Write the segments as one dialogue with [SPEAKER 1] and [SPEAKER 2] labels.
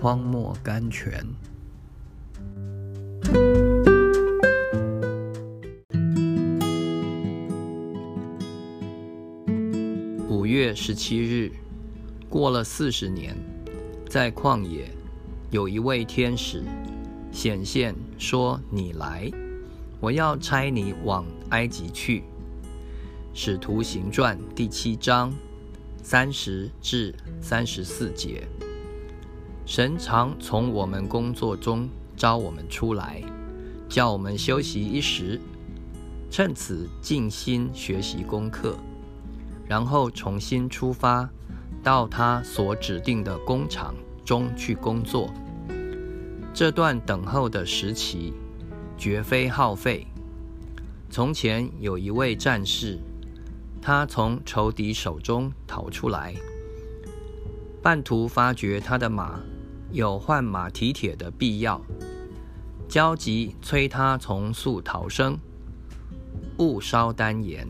[SPEAKER 1] 荒漠甘泉。五月十七日，过了四十年，在旷野，有一位天使显现，说：“你来，我要差你往埃及去。”使徒行传第七章三十至三十四节。神常从我们工作中招我们出来，叫我们休息一时，趁此静心学习功课，然后重新出发，到他所指定的工厂中去工作。这段等候的时期绝非耗费。从前有一位战士，他从仇敌手中逃出来，半途发觉他的马。有换马蹄铁的必要，焦急催他从速逃生，勿烧丹颜。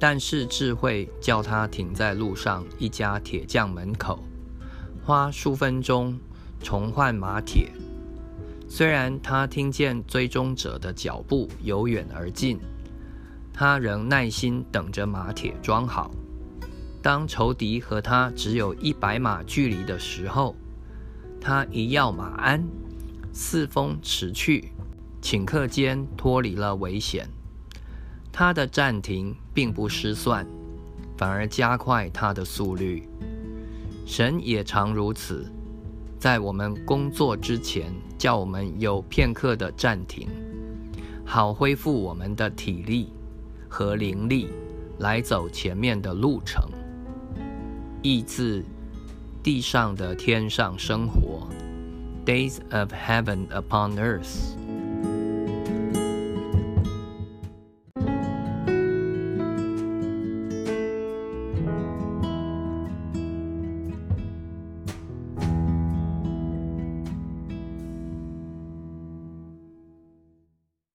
[SPEAKER 1] 但是智慧叫他停在路上一家铁匠门口，花数分钟重换马铁。虽然他听见追踪者的脚步由远而近，他仍耐心等着马铁装好。当仇敌和他只有一百码距离的时候，他一要马鞍，四风驰去，顷刻间脱离了危险。他的暂停并不失算，反而加快他的速率。神也常如此，在我们工作之前，叫我们有片刻的暂停，好恢复我们的体力和灵力，来走前面的路程。意字。地上的天上生活，Days of Heaven upon Earth。